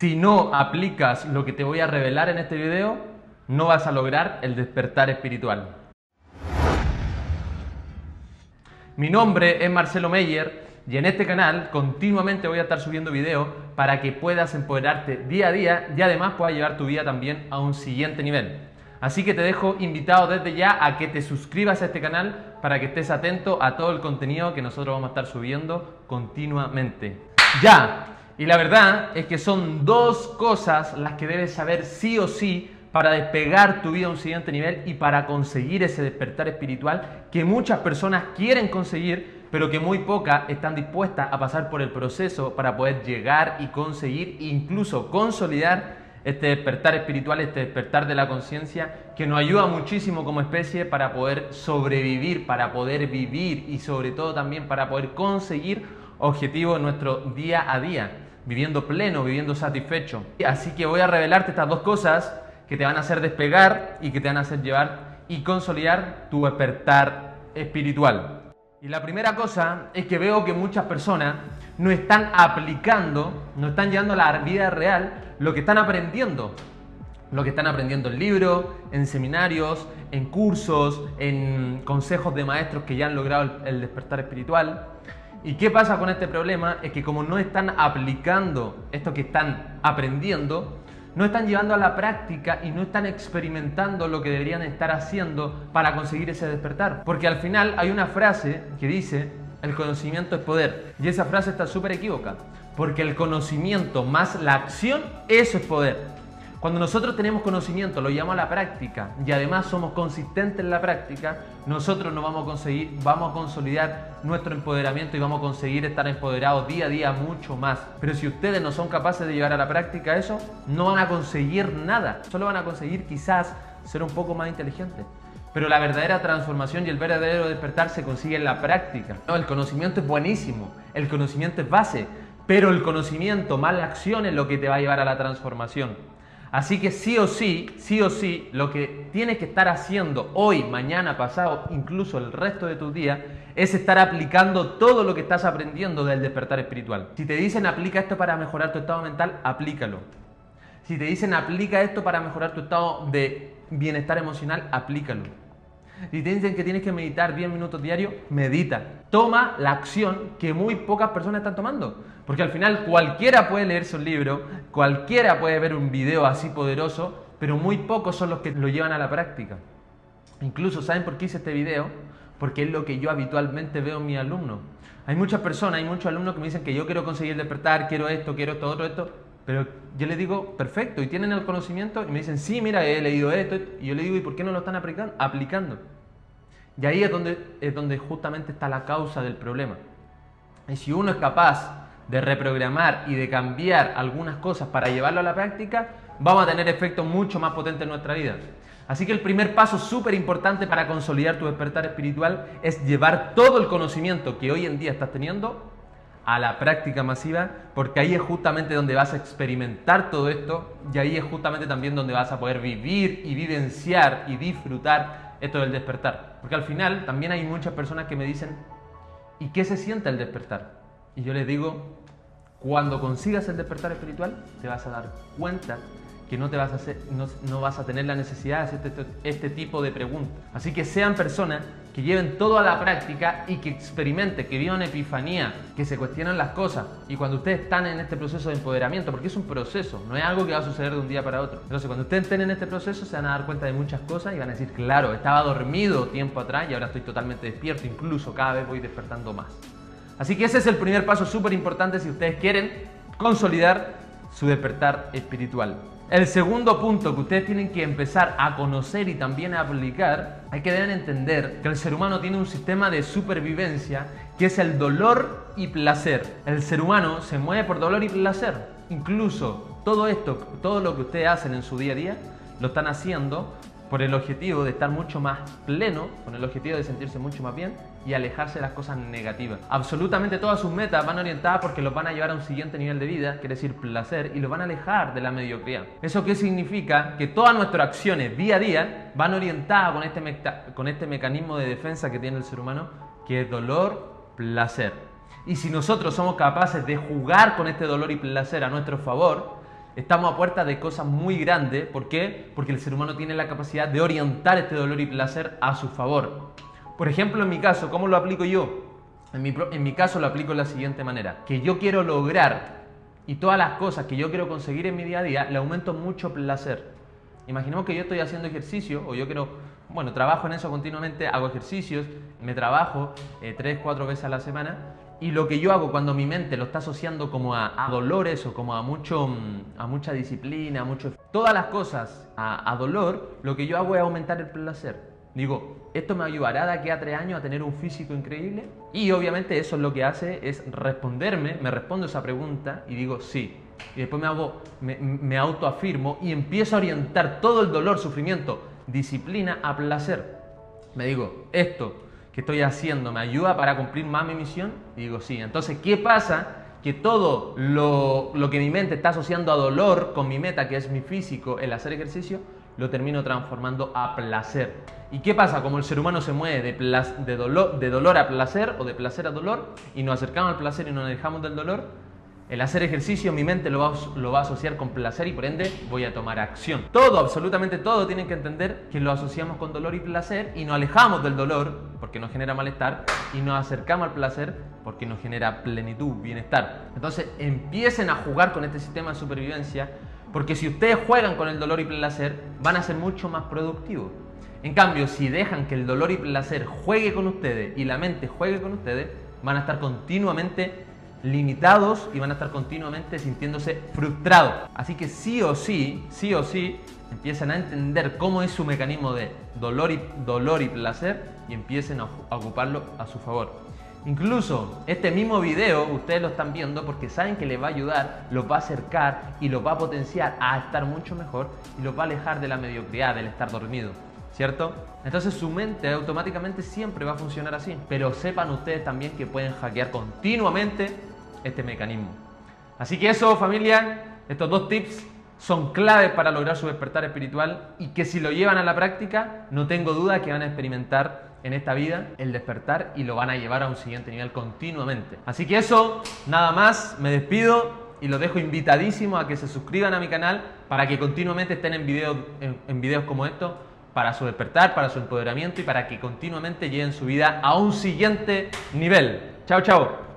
Si no aplicas lo que te voy a revelar en este video, no vas a lograr el despertar espiritual. Mi nombre es Marcelo Meyer y en este canal continuamente voy a estar subiendo videos para que puedas empoderarte día a día y además puedas llevar tu vida también a un siguiente nivel. Así que te dejo invitado desde ya a que te suscribas a este canal para que estés atento a todo el contenido que nosotros vamos a estar subiendo continuamente. Ya, y la verdad es que son dos cosas las que debes saber sí o sí para despegar tu vida a un siguiente nivel y para conseguir ese despertar espiritual que muchas personas quieren conseguir, pero que muy pocas están dispuestas a pasar por el proceso para poder llegar y conseguir, incluso consolidar este despertar espiritual, este despertar de la conciencia, que nos ayuda muchísimo como especie para poder sobrevivir, para poder vivir y sobre todo también para poder conseguir objetivos en nuestro día a día, viviendo pleno, viviendo satisfecho. Así que voy a revelarte estas dos cosas que te van a hacer despegar y que te van a hacer llevar y consolidar tu despertar espiritual. Y la primera cosa es que veo que muchas personas no están aplicando, no están llevando a la vida real lo que están aprendiendo. Lo que están aprendiendo en libros, en seminarios, en cursos, en consejos de maestros que ya han logrado el despertar espiritual. ¿Y qué pasa con este problema? Es que como no están aplicando esto que están aprendiendo, no están llevando a la práctica y no están experimentando lo que deberían estar haciendo para conseguir ese despertar. Porque al final hay una frase que dice, el conocimiento es poder. Y esa frase está súper equivocada. Porque el conocimiento más la acción, eso es poder. Cuando nosotros tenemos conocimiento, lo llamamos a la práctica y además somos consistentes en la práctica, nosotros nos vamos a conseguir, vamos a consolidar nuestro empoderamiento y vamos a conseguir estar empoderados día a día mucho más. Pero si ustedes no son capaces de llevar a la práctica eso, no van a conseguir nada. Solo van a conseguir quizás ser un poco más inteligentes. Pero la verdadera transformación y el verdadero despertar se consigue en la práctica. No, el conocimiento es buenísimo, el conocimiento es base, pero el conocimiento más la acción es lo que te va a llevar a la transformación. Así que sí o sí, sí o sí, lo que tienes que estar haciendo hoy, mañana, pasado, incluso el resto de tus días, es estar aplicando todo lo que estás aprendiendo del despertar espiritual. Si te dicen aplica esto para mejorar tu estado mental, aplícalo. Si te dicen aplica esto para mejorar tu estado de bienestar emocional, aplícalo. Si te dicen que tienes que meditar 10 minutos diarios, medita. Toma la acción que muy pocas personas están tomando. Porque al final cualquiera puede leerse un libro, cualquiera puede ver un video así poderoso, pero muy pocos son los que lo llevan a la práctica. Incluso, ¿saben por qué hice este video? Porque es lo que yo habitualmente veo en mis alumnos. Hay muchas personas, hay muchos alumnos que me dicen que yo quiero conseguir despertar, quiero esto, quiero esto, otro, esto, pero yo les digo, perfecto, y tienen el conocimiento, y me dicen, sí, mira, he leído esto, y yo les digo, ¿y por qué no lo están aplicando? Y ahí es donde, es donde justamente está la causa del problema. Y si uno es capaz de reprogramar y de cambiar algunas cosas para llevarlo a la práctica, vamos a tener efectos mucho más potentes en nuestra vida. Así que el primer paso súper importante para consolidar tu despertar espiritual es llevar todo el conocimiento que hoy en día estás teniendo a la práctica masiva, porque ahí es justamente donde vas a experimentar todo esto y ahí es justamente también donde vas a poder vivir y vivenciar y disfrutar esto del despertar. Porque al final también hay muchas personas que me dicen, ¿y qué se siente el despertar? Y yo les digo, cuando consigas el despertar espiritual, te vas a dar cuenta que no, te vas a no, vas a tener la necesidad de hacer este, este, tipo de preguntas. Así que sean personas que lleven todo a la práctica y que experimenten, que vivan epifanía, que se cuestionen las cosas. Y cuando ustedes están en este proceso de empoderamiento, porque es un proceso, no es algo que va a suceder de un día para otro. Entonces, cuando ustedes estén en este proceso, se van a dar cuenta de muchas cosas y van a decir, claro, estaba dormido tiempo atrás y ahora estoy totalmente despierto, incluso cada vez voy despertando más. Así que ese es el primer paso súper importante si ustedes quieren consolidar su despertar espiritual. El segundo punto que ustedes tienen que empezar a conocer y también a aplicar, hay que deben entender que el ser humano tiene un sistema de supervivencia que es el dolor y placer. El ser humano se mueve por dolor y placer. Incluso todo esto, todo lo que ustedes hacen en su día a día, lo están haciendo por el objetivo de estar mucho más pleno, con el objetivo de sentirse mucho más bien y alejarse de las cosas negativas. Absolutamente todas sus metas van orientadas porque los van a llevar a un siguiente nivel de vida, quiere decir placer, y los van a alejar de la mediocridad. ¿Eso qué significa? Que todas nuestras acciones día a día van orientadas con este, con este mecanismo de defensa que tiene el ser humano, que es dolor, placer. Y si nosotros somos capaces de jugar con este dolor y placer a nuestro favor, estamos a puerta de cosas muy grandes. ¿Por qué? Porque el ser humano tiene la capacidad de orientar este dolor y placer a su favor. Por ejemplo, en mi caso, ¿cómo lo aplico yo? En mi, en mi caso lo aplico de la siguiente manera. Que yo quiero lograr y todas las cosas que yo quiero conseguir en mi día a día, le aumento mucho placer. Imaginemos que yo estoy haciendo ejercicio o yo quiero, bueno, trabajo en eso continuamente, hago ejercicios, me trabajo eh, tres, cuatro veces a la semana y lo que yo hago cuando mi mente lo está asociando como a, dolores o como a, mucho, mm, a mucha disciplina, a mucho... Todas las cosas a, a dolor, lo que yo hago es aumentar el placer. Digo, ¿esto me ayudará de aquí a tres años a tener un físico increíble? Y obviamente eso es lo que hace, es responderme, me respondo esa pregunta y digo sí. Y después me hago, me autoafirmo y empiezo a orientar todo el dolor, sufrimiento, disciplina a placer. Me digo, esto que estoy haciendo me ayuda para cumplir más mi misión? Digo, sí. Entonces, ¿qué pasa? Que todo lo, lo que mi mente está asociando a dolor con mi meta, que es mi físico, el hacer ejercicio, lo termino transformando a placer. ¿Y qué pasa? Como el ser humano se mueve de, de, dolor, de dolor a placer o de placer a dolor y nos acercamos al placer y nos alejamos del dolor, el hacer ejercicio mi mente lo va, a asociar con placer y por ende voy a tomar acción. Todo, absolutamente todo, tienen que entender que lo asociamos con dolor y placer y nos alejamos del dolor porque nos genera malestar y nos acercamos al placer porque nos genera plenitud, bienestar. Entonces empiecen a jugar con este sistema de supervivencia porque si ustedes juegan con el dolor y placer van a ser mucho más productivos. En cambio, si dejan que el dolor y placer juegue con ustedes y la mente juegue con ustedes, van a estar continuamente limitados y van a estar continuamente sintiéndose frustrados. Así que sí o sí, sí o sí, empiezan a entender cómo es su mecanismo de dolor y, dolor y placer y empiecen a, ocuparlo a su favor. Incluso este mismo video ustedes lo están viendo porque saben que les va a ayudar, los va a acercar y los va a potenciar a estar mucho mejor y los va a alejar de la mediocridad, del estar dormido. ¿cierto? Entonces su mente automáticamente siempre va a funcionar así. Pero sepan ustedes también que pueden hackear continuamente este mecanismo. Así que eso familia, estos dos tips son claves para lograr su despertar espiritual y que si lo llevan a la práctica, no tengo duda que van a experimentar en esta vida el despertar y lo van a llevar a un siguiente nivel continuamente. Así que eso, nada más, me despido y los dejo invitadísimo a que se suscriban a mi canal para que continuamente estén en videos, en videos como estos para su despertar, para su empoderamiento y para que continuamente lleven su vida a un siguiente nivel. Chao, chao.